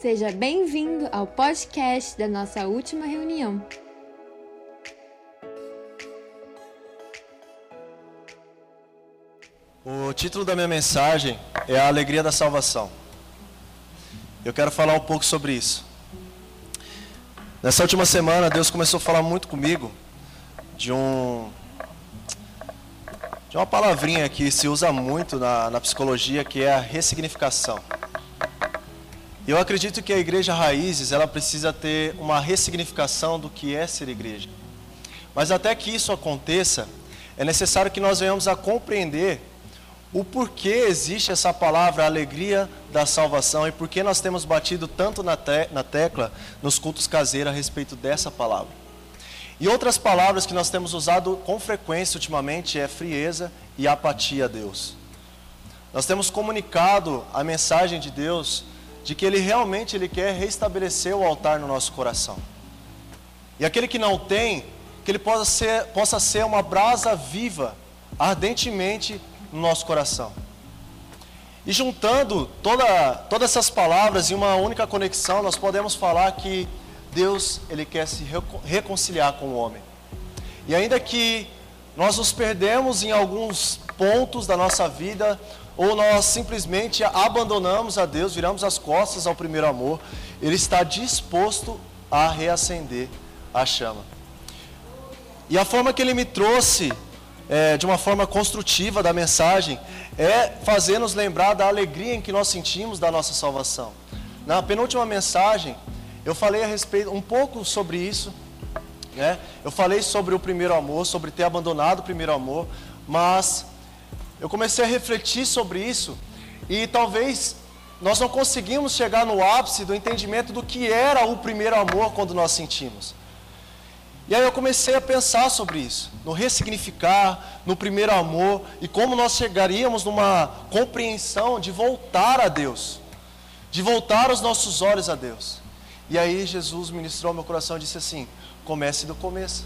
Seja bem-vindo ao podcast da nossa última reunião. O título da minha mensagem é A Alegria da Salvação. Eu quero falar um pouco sobre isso. Nessa última semana, Deus começou a falar muito comigo de um de uma palavrinha que se usa muito na, na psicologia, que é a ressignificação. Eu acredito que a igreja Raízes, ela precisa ter uma ressignificação do que é ser igreja. Mas até que isso aconteça, é necessário que nós venhamos a compreender o porquê existe essa palavra alegria da salvação e por que nós temos batido tanto na, te na tecla nos cultos caseiros a respeito dessa palavra. E outras palavras que nós temos usado com frequência ultimamente é frieza e apatia a Deus. Nós temos comunicado a mensagem de Deus de que Ele realmente ele quer restabelecer o altar no nosso coração. E aquele que não tem, que ele possa ser, possa ser uma brasa viva, ardentemente no nosso coração. E juntando toda, todas essas palavras em uma única conexão, nós podemos falar que Deus ele quer se reconciliar com o homem. E ainda que nós nos perdemos em alguns pontos da nossa vida, ou nós simplesmente abandonamos a Deus, viramos as costas ao primeiro amor, Ele está disposto a reacender a chama. E a forma que Ele me trouxe, é, de uma forma construtiva da mensagem, é fazer nos lembrar da alegria em que nós sentimos da nossa salvação. Na penúltima mensagem, eu falei a respeito um pouco sobre isso, né? Eu falei sobre o primeiro amor, sobre ter abandonado o primeiro amor, mas eu comecei a refletir sobre isso e talvez nós não conseguimos chegar no ápice do entendimento do que era o primeiro amor quando nós sentimos. E aí eu comecei a pensar sobre isso, no ressignificar, no primeiro amor e como nós chegaríamos numa compreensão de voltar a Deus, de voltar os nossos olhos a Deus. E aí Jesus ministrou meu coração e disse assim: comece do começo.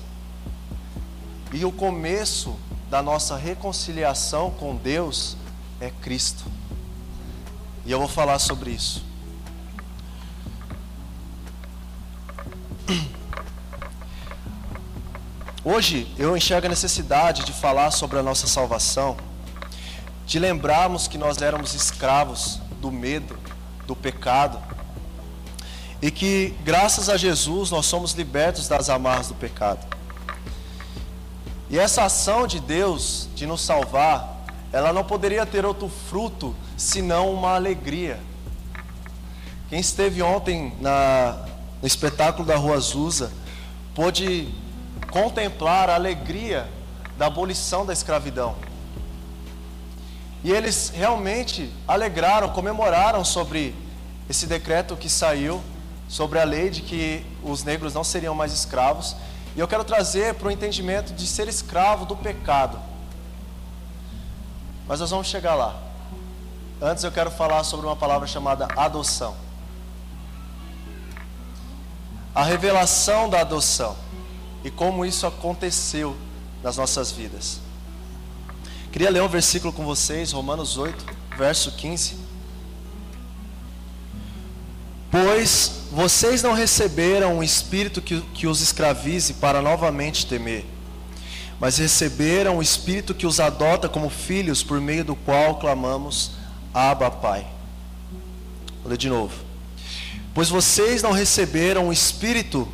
E o começo da nossa reconciliação com Deus é Cristo. E eu vou falar sobre isso. Hoje eu enxergo a necessidade de falar sobre a nossa salvação, de lembrarmos que nós éramos escravos do medo, do pecado, e que, graças a Jesus, nós somos libertos das amarras do pecado. E essa ação de Deus de nos salvar, ela não poderia ter outro fruto senão uma alegria. Quem esteve ontem na, no espetáculo da Rua Azusa pôde contemplar a alegria da abolição da escravidão. E eles realmente alegraram, comemoraram sobre esse decreto que saiu sobre a lei de que os negros não seriam mais escravos. E eu quero trazer para o entendimento de ser escravo do pecado. Mas nós vamos chegar lá. Antes eu quero falar sobre uma palavra chamada adoção. A revelação da adoção e como isso aconteceu nas nossas vidas. Queria ler um versículo com vocês, Romanos 8, verso 15. Pois vocês não receberam um espírito que, que os escravize para novamente temer, mas receberam o espírito que os adota como filhos, por meio do qual clamamos: Abba, Pai. Vou ler de novo. Pois vocês não receberam um espírito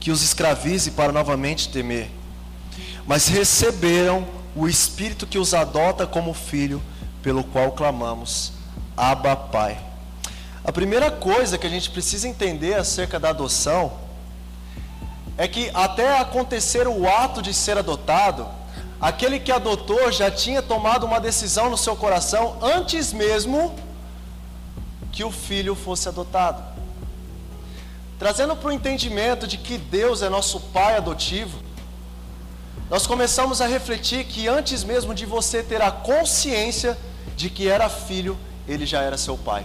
que os escravize para novamente temer, mas receberam o espírito que os adota como filho, pelo qual clamamos: Abba, Pai. A primeira coisa que a gente precisa entender acerca da adoção é que até acontecer o ato de ser adotado, aquele que adotou já tinha tomado uma decisão no seu coração antes mesmo que o filho fosse adotado. Trazendo para o entendimento de que Deus é nosso pai adotivo, nós começamos a refletir que antes mesmo de você ter a consciência de que era filho, ele já era seu pai.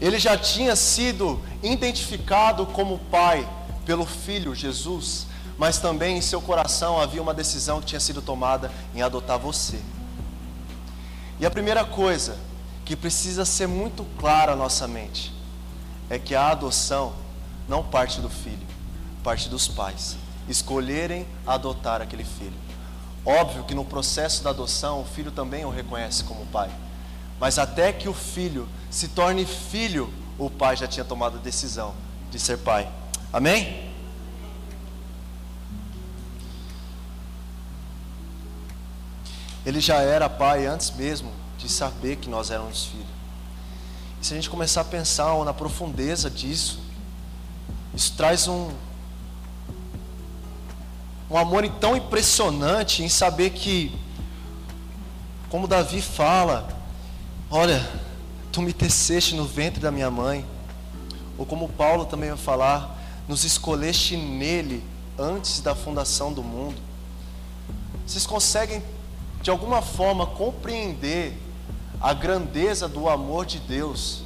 Ele já tinha sido identificado como pai pelo filho Jesus, mas também em seu coração havia uma decisão que tinha sido tomada em adotar você. E a primeira coisa que precisa ser muito clara à nossa mente é que a adoção não parte do filho, parte dos pais escolherem adotar aquele filho. Óbvio que no processo da adoção o filho também o reconhece como pai, mas até que o filho se torne filho, o pai já tinha tomado a decisão de ser pai. Amém? Ele já era pai antes mesmo de saber que nós éramos filhos. E se a gente começar a pensar na profundeza disso, isso traz um, um amor tão impressionante em saber que, como Davi fala, olha, tu me teceste no ventre da minha mãe, ou como Paulo também vai falar, nos escolheste nele antes da fundação do mundo. Vocês conseguem, de alguma forma, compreender a grandeza do amor de Deus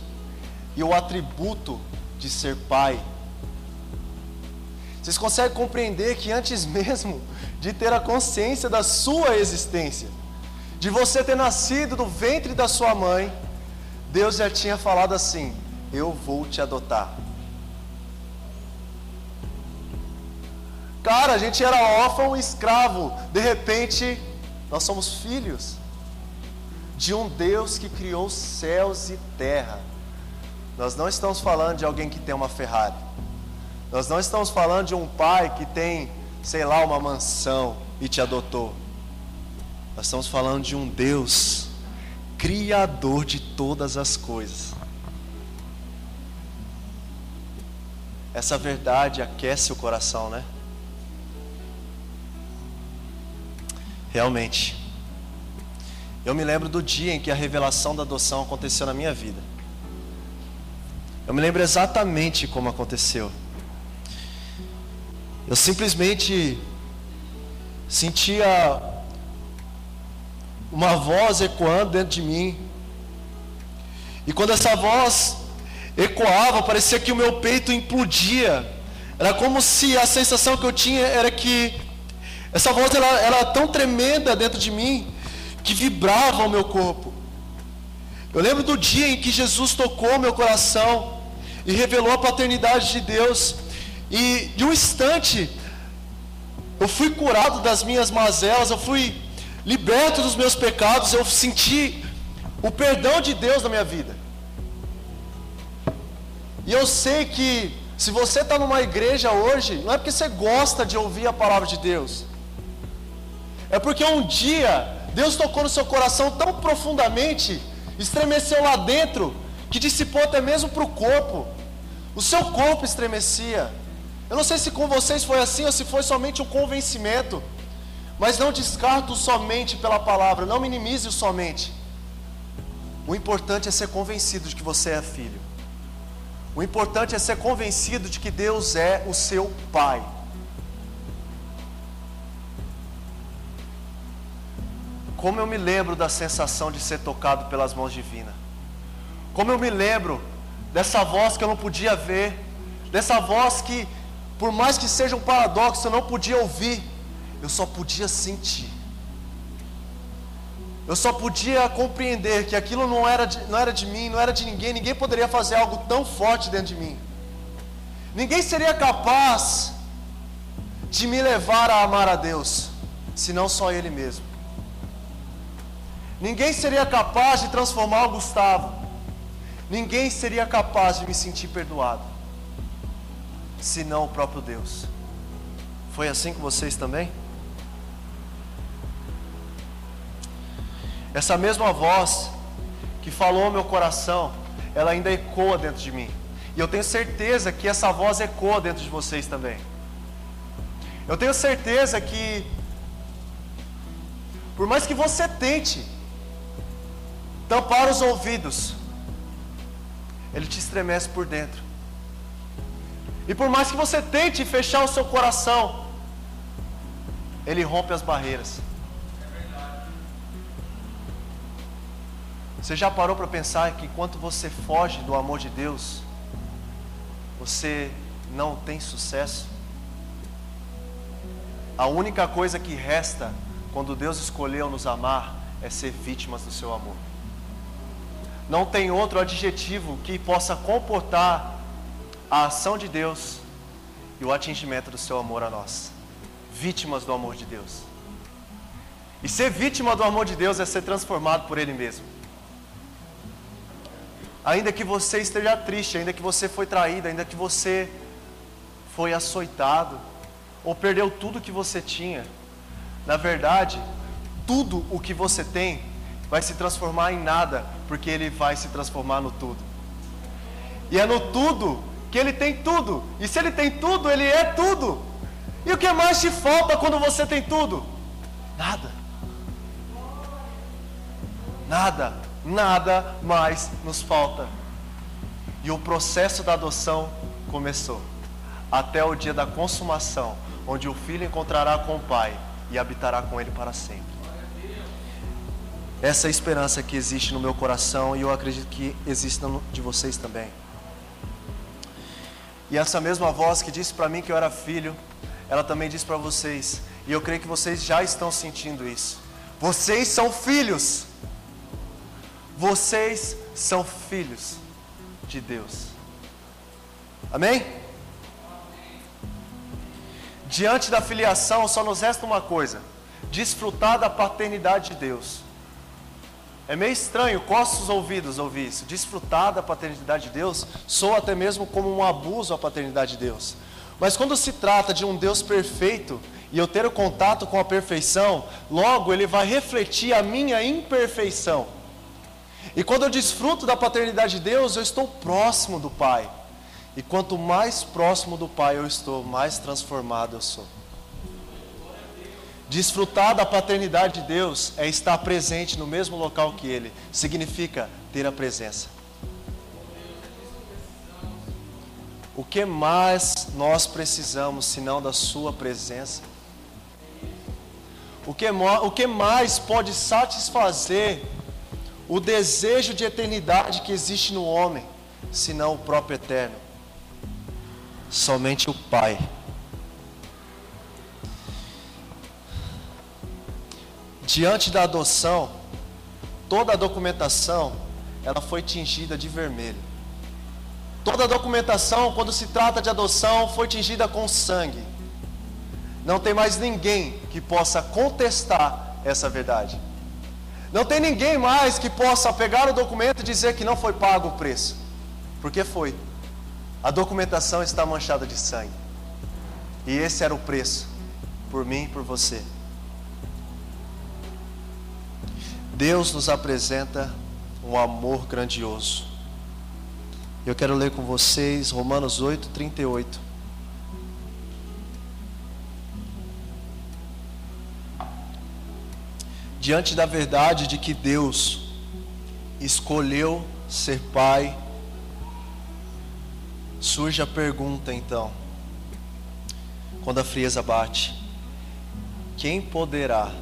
e o atributo de ser pai? Vocês conseguem compreender que antes mesmo de ter a consciência da sua existência, de você ter nascido do ventre da sua mãe, Deus já tinha falado assim: Eu vou te adotar. Cara, a gente era órfão e escravo, de repente, nós somos filhos de um Deus que criou céus e terra. Nós não estamos falando de alguém que tem uma Ferrari. Nós não estamos falando de um pai que tem, sei lá, uma mansão e te adotou. Nós estamos falando de um Deus criador de todas as coisas. Essa verdade aquece o coração, né? Realmente. Eu me lembro do dia em que a revelação da adoção aconteceu na minha vida. Eu me lembro exatamente como aconteceu. Eu simplesmente sentia uma voz ecoando dentro de mim. E quando essa voz ecoava, parecia que o meu peito implodia. Era como se a sensação que eu tinha era que essa voz ela, era tão tremenda dentro de mim que vibrava o meu corpo. Eu lembro do dia em que Jesus tocou meu coração e revelou a paternidade de Deus. E de um instante, eu fui curado das minhas mazelas, eu fui liberto dos meus pecados, eu senti o perdão de Deus na minha vida. E eu sei que se você está numa igreja hoje, não é porque você gosta de ouvir a palavra de Deus, é porque um dia Deus tocou no seu coração tão profundamente, estremeceu lá dentro, que dissipou até mesmo para o corpo. O seu corpo estremecia. Eu não sei se com vocês foi assim ou se foi somente um convencimento. Mas não descarto somente pela palavra, não minimize o somente. O importante é ser convencido de que você é filho. O importante é ser convencido de que Deus é o seu Pai. Como eu me lembro da sensação de ser tocado pelas mãos divinas. Como eu me lembro dessa voz que eu não podia ver, dessa voz que por mais que seja um paradoxo, eu não podia ouvir, eu só podia sentir. Eu só podia compreender que aquilo não era, de, não era de mim, não era de ninguém, ninguém poderia fazer algo tão forte dentro de mim. Ninguém seria capaz de me levar a amar a Deus, senão só Ele mesmo. Ninguém seria capaz de transformar o Gustavo. Ninguém seria capaz de me sentir perdoado senão o próprio Deus. Foi assim com vocês também? Essa mesma voz que falou ao meu coração, ela ainda ecoa dentro de mim. E eu tenho certeza que essa voz ecoa dentro de vocês também. Eu tenho certeza que, por mais que você tente tampar os ouvidos, ele te estremece por dentro. E por mais que você tente fechar o seu coração, ele rompe as barreiras. Você já parou para pensar que enquanto você foge do amor de Deus, você não tem sucesso? A única coisa que resta quando Deus escolheu nos amar é ser vítimas do seu amor. Não tem outro adjetivo que possa comportar a ação de Deus e o atingimento do seu amor a nós. Vítimas do amor de Deus. E ser vítima do amor de Deus é ser transformado por Ele mesmo. Ainda que você esteja triste, ainda que você foi traído, ainda que você foi açoitado, ou perdeu tudo que você tinha, na verdade, tudo o que você tem vai se transformar em nada, porque Ele vai se transformar no tudo. E é no tudo que Ele tem tudo. E se Ele tem tudo, Ele é tudo. E o que mais te falta quando você tem tudo? Nada. Nada, nada mais nos falta. E o processo da adoção começou. Até o dia da consumação, onde o filho encontrará com o pai e habitará com ele para sempre. Essa é a esperança que existe no meu coração e eu acredito que existe no de vocês também. E essa mesma voz que disse para mim que eu era filho, ela também disse para vocês, e eu creio que vocês já estão sentindo isso. Vocês são filhos. Vocês são filhos de Deus. Amém? Diante da filiação, só nos resta uma coisa: desfrutar da paternidade de Deus. É meio estranho, coça os ouvidos ouvir isso. Desfrutar da paternidade de Deus soa até mesmo como um abuso à paternidade de Deus. Mas quando se trata de um Deus perfeito e eu ter o contato com a perfeição, logo ele vai refletir a minha imperfeição. E quando eu desfruto da paternidade de Deus, eu estou próximo do Pai. E quanto mais próximo do Pai eu estou, mais transformado eu sou. Desfrutar da paternidade de Deus é estar presente no mesmo local que Ele, significa ter a presença. O que mais nós precisamos senão da Sua presença? O que, o que mais pode satisfazer o desejo de eternidade que existe no homem, senão o próprio Eterno? Somente o Pai. Diante da adoção, toda a documentação ela foi tingida de vermelho. Toda a documentação, quando se trata de adoção, foi tingida com sangue. Não tem mais ninguém que possa contestar essa verdade. Não tem ninguém mais que possa pegar o documento e dizer que não foi pago o preço. Porque foi. A documentação está manchada de sangue. E esse era o preço. Por mim e por você. Deus nos apresenta um amor grandioso. Eu quero ler com vocês Romanos 8, 38. Diante da verdade de que Deus escolheu ser pai, surge a pergunta então, quando a frieza bate: quem poderá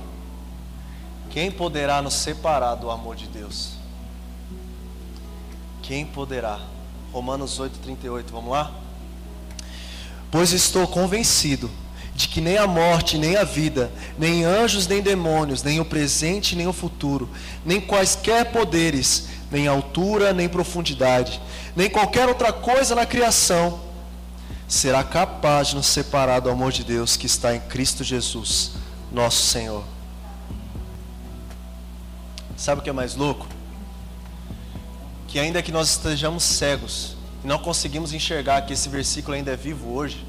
quem poderá nos separar do amor de Deus? Quem poderá? Romanos 8,38, vamos lá? Pois estou convencido de que nem a morte, nem a vida, nem anjos, nem demônios, nem o presente, nem o futuro, nem quaisquer poderes, nem altura, nem profundidade, nem qualquer outra coisa na criação, será capaz de nos separar do amor de Deus que está em Cristo Jesus, nosso Senhor. Sabe o que é mais louco? Que ainda que nós estejamos cegos e não conseguimos enxergar que esse versículo ainda é vivo hoje,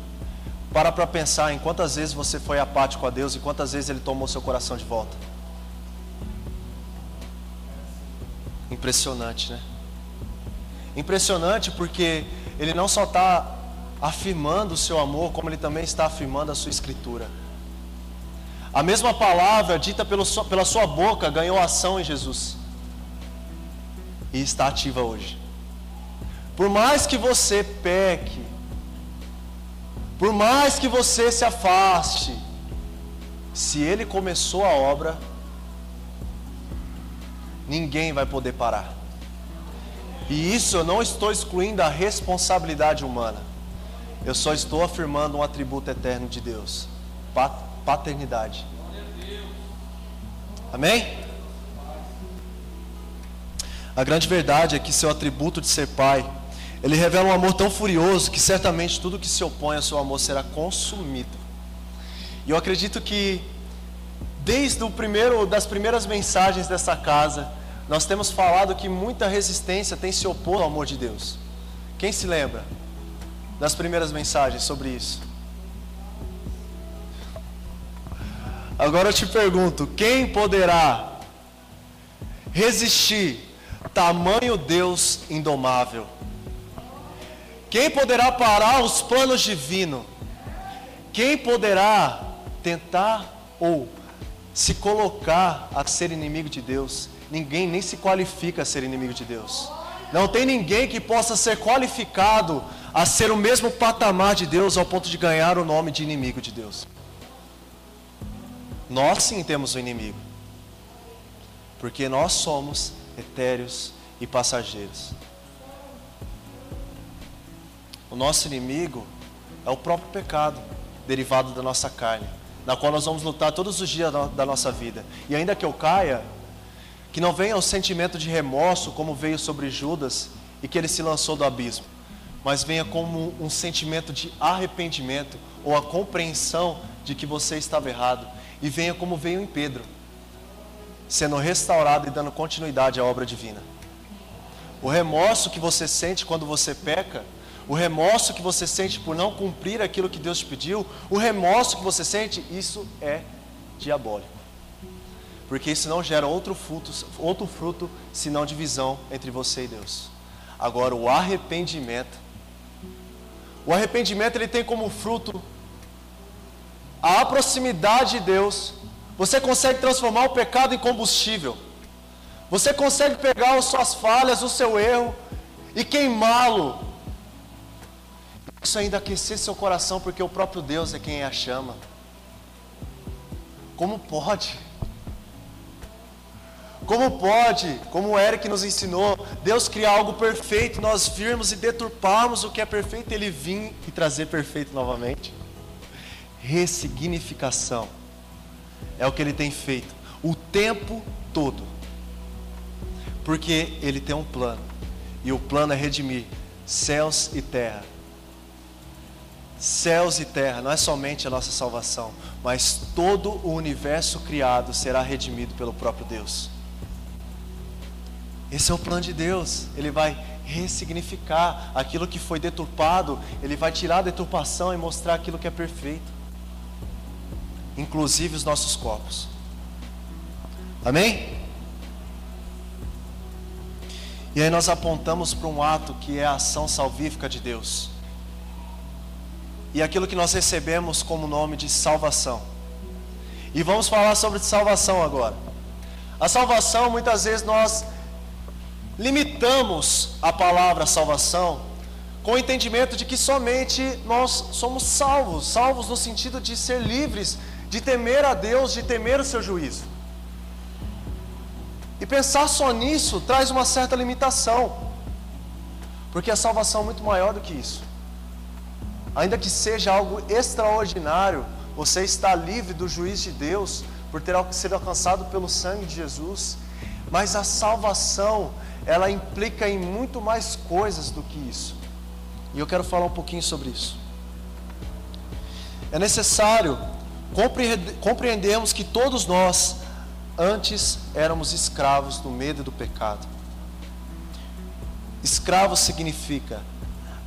para para pensar em quantas vezes você foi apático a Deus e quantas vezes Ele tomou seu coração de volta. Impressionante, né? Impressionante porque Ele não só está afirmando o seu amor, como Ele também está afirmando a sua escritura. A mesma palavra dita pelo, pela sua boca ganhou ação em Jesus. E está ativa hoje. Por mais que você peque, por mais que você se afaste, se Ele começou a obra, ninguém vai poder parar. E isso eu não estou excluindo a responsabilidade humana. Eu só estou afirmando um atributo eterno de Deus paternidade. Amém? A grande verdade é que seu atributo de ser pai Ele revela um amor tão furioso que certamente tudo que se opõe ao seu amor será consumido. E eu acredito que desde o primeiro das primeiras mensagens dessa casa, nós temos falado que muita resistência tem se oposto ao amor de Deus. Quem se lembra das primeiras mensagens sobre isso? Agora eu te pergunto: quem poderá resistir tamanho Deus indomável? Quem poderá parar os planos divinos? Quem poderá tentar ou se colocar a ser inimigo de Deus? Ninguém nem se qualifica a ser inimigo de Deus. Não tem ninguém que possa ser qualificado a ser o mesmo patamar de Deus ao ponto de ganhar o nome de inimigo de Deus. Nós sim temos um inimigo. Porque nós somos etéreos e passageiros. O nosso inimigo é o próprio pecado derivado da nossa carne, na qual nós vamos lutar todos os dias da nossa vida. E ainda que eu caia, que não venha o sentimento de remorso como veio sobre Judas e que ele se lançou do abismo, mas venha como um sentimento de arrependimento ou a compreensão de que você estava errado e venha como veio em Pedro, sendo restaurado e dando continuidade à obra divina. O remorso que você sente quando você peca, o remorso que você sente por não cumprir aquilo que Deus te pediu, o remorso que você sente, isso é diabólico. Porque isso não gera outro fruto, outro fruto senão divisão entre você e Deus. Agora, o arrependimento, o arrependimento ele tem como fruto a proximidade de Deus, você consegue transformar o pecado em combustível. Você consegue pegar as suas falhas, o seu erro e queimá-lo. Isso ainda aquecer seu coração, porque o próprio Deus é quem a chama. Como pode? Como pode, como o Eric nos ensinou, Deus criar algo perfeito, nós virmos e deturparmos o que é perfeito, Ele vir e trazer perfeito novamente? ressignificação. É o que ele tem feito o tempo todo. Porque ele tem um plano. E o plano é redimir céus e terra. Céus e terra, não é somente a nossa salvação, mas todo o universo criado será redimido pelo próprio Deus. Esse é o plano de Deus. Ele vai ressignificar aquilo que foi deturpado, ele vai tirar a deturpação e mostrar aquilo que é perfeito inclusive os nossos corpos. Amém? E aí nós apontamos para um ato que é a ação salvífica de Deus. E aquilo que nós recebemos como nome de salvação. E vamos falar sobre salvação agora. A salvação, muitas vezes nós limitamos a palavra salvação com o entendimento de que somente nós somos salvos, salvos no sentido de ser livres de temer a Deus, de temer o seu juízo. E pensar só nisso traz uma certa limitação, porque a salvação é muito maior do que isso. Ainda que seja algo extraordinário, você está livre do juízo de Deus por ter sido alcançado pelo sangue de Jesus, mas a salvação, ela implica em muito mais coisas do que isso. E eu quero falar um pouquinho sobre isso. É necessário compreendemos que todos nós antes éramos escravos do medo e do pecado. Escravo significa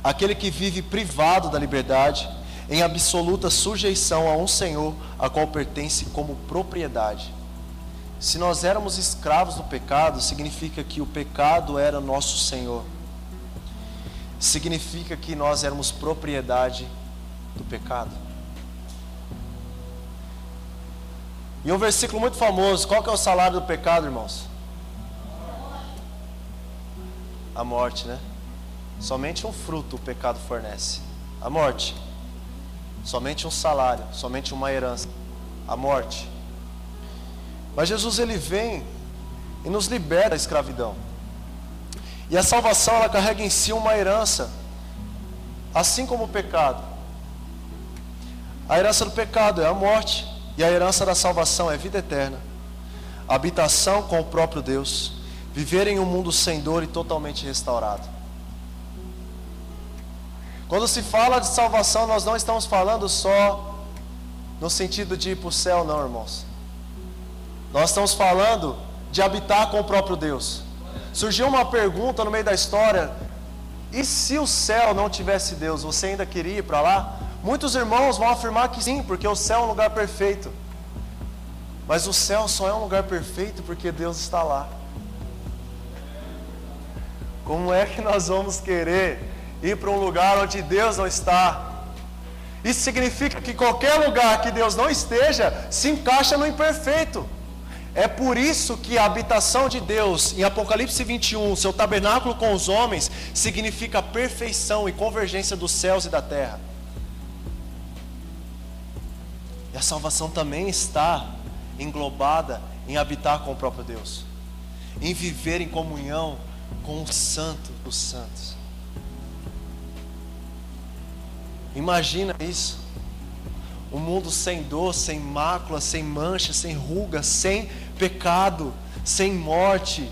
aquele que vive privado da liberdade, em absoluta sujeição a um senhor a qual pertence como propriedade. Se nós éramos escravos do pecado, significa que o pecado era nosso senhor. Significa que nós éramos propriedade do pecado. E um versículo muito famoso, qual que é o salário do pecado, irmãos? A morte, né? Somente um fruto o pecado fornece. A morte. Somente um salário, somente uma herança. A morte. Mas Jesus ele vem e nos libera da escravidão. E a salvação ela carrega em si uma herança, assim como o pecado. A herança do pecado é a morte. E a herança da salvação é vida eterna, habitação com o próprio Deus, viver em um mundo sem dor e totalmente restaurado. Quando se fala de salvação, nós não estamos falando só no sentido de ir para o céu, não, irmãos. Nós estamos falando de habitar com o próprio Deus. Surgiu uma pergunta no meio da história: e se o céu não tivesse Deus, você ainda queria ir para lá? Muitos irmãos vão afirmar que sim, porque o céu é um lugar perfeito. Mas o céu só é um lugar perfeito porque Deus está lá. Como é que nós vamos querer ir para um lugar onde Deus não está? Isso significa que qualquer lugar que Deus não esteja se encaixa no imperfeito. É por isso que a habitação de Deus, em Apocalipse 21, seu tabernáculo com os homens, significa perfeição e convergência dos céus e da terra. E a salvação também está englobada em habitar com o próprio Deus, em viver em comunhão com o Santo dos Santos. Imagina isso. Um mundo sem dor, sem mácula, sem mancha, sem ruga, sem pecado, sem morte.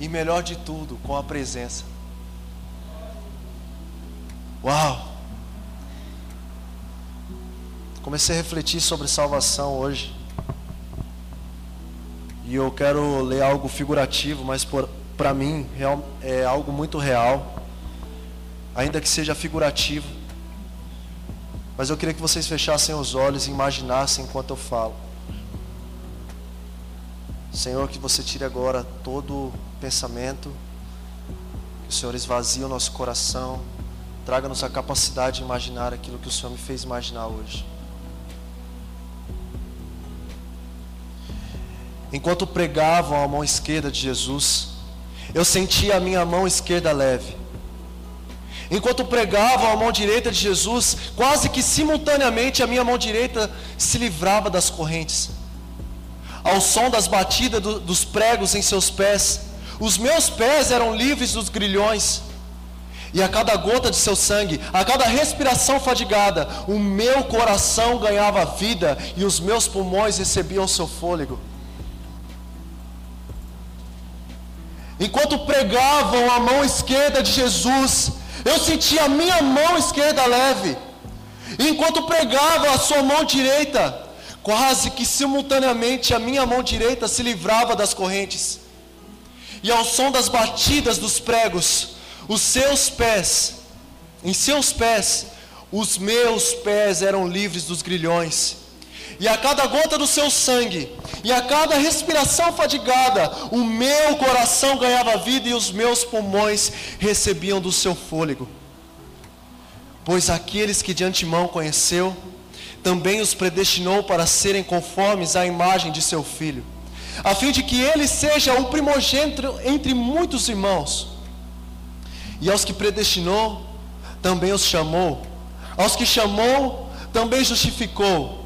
E melhor de tudo, com a presença. Uau! Comecei a refletir sobre salvação hoje. E eu quero ler algo figurativo, mas para mim é algo muito real. Ainda que seja figurativo. Mas eu queria que vocês fechassem os olhos e imaginassem enquanto eu falo. Senhor, que você tire agora todo pensamento, que o Senhor esvazie o nosso coração, traga-nos a capacidade de imaginar aquilo que o Senhor me fez imaginar hoje. Enquanto pregavam a mão esquerda de Jesus, eu sentia a minha mão esquerda leve. Enquanto pregavam a mão direita de Jesus, quase que simultaneamente a minha mão direita se livrava das correntes ao som das batidas do, dos pregos em seus pés. Os meus pés eram livres dos grilhões. E a cada gota de seu sangue, a cada respiração fadigada, o meu coração ganhava vida e os meus pulmões recebiam seu fôlego. Enquanto pregavam a mão esquerda de Jesus, eu sentia a minha mão esquerda leve. Enquanto pregavam a sua mão direita, Quase que simultaneamente a minha mão direita se livrava das correntes, e ao som das batidas dos pregos, os seus pés, em seus pés, os meus pés eram livres dos grilhões. E a cada gota do seu sangue, e a cada respiração fadigada, o meu coração ganhava vida e os meus pulmões recebiam do seu fôlego. Pois aqueles que de antemão conheceu, também os predestinou para serem conformes à imagem de seu filho, a fim de que ele seja o primogênito entre muitos irmãos. E aos que predestinou, também os chamou. Aos que chamou, também justificou.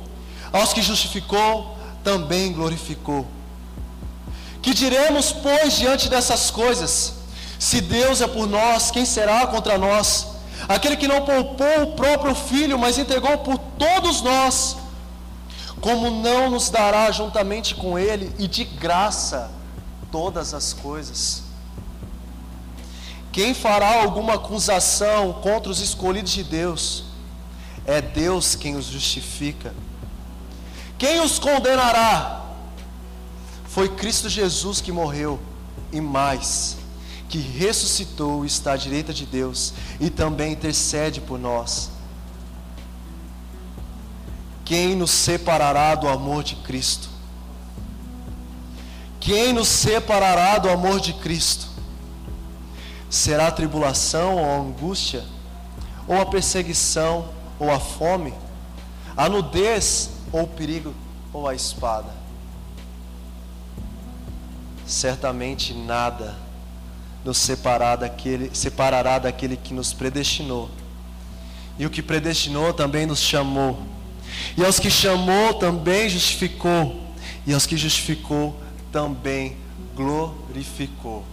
Aos que justificou, também glorificou. Que diremos, pois, diante dessas coisas? Se Deus é por nós, quem será contra nós? aquele que não poupou o próprio filho, mas entregou por todos nós, como não nos dará juntamente com ele e de graça todas as coisas? Quem fará alguma acusação contra os escolhidos de Deus? É Deus quem os justifica. Quem os condenará? Foi Cristo Jesus que morreu, e mais, que ressuscitou e está à direita de Deus e também intercede por nós. Quem nos separará do amor de Cristo? Quem nos separará do amor de Cristo? Será a tribulação ou a angústia, ou a perseguição, ou a fome, a nudez, ou o perigo, ou a espada? Certamente nada nos separar daquele, separará daquele que nos predestinou. E o que predestinou também nos chamou. E aos que chamou também justificou. E aos que justificou também glorificou.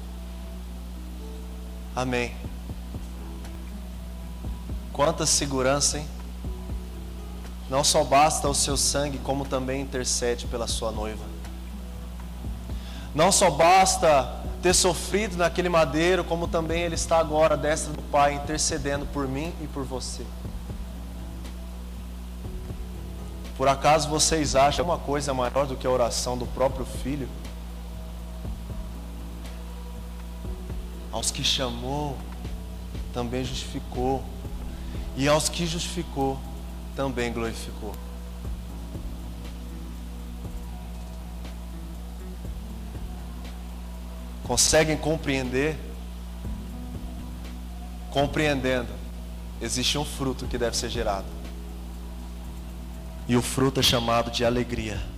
Amém. Quanta segurança, hein? Não só basta o seu sangue, como também intercede pela sua noiva. Não só basta ter sofrido naquele madeiro, como também Ele está agora à destra do Pai, intercedendo por mim e por você. Por acaso vocês acham uma coisa maior do que a oração do próprio Filho? Aos que chamou, também justificou. E aos que justificou, também glorificou. Conseguem compreender? Compreendendo, existe um fruto que deve ser gerado. E o fruto é chamado de alegria.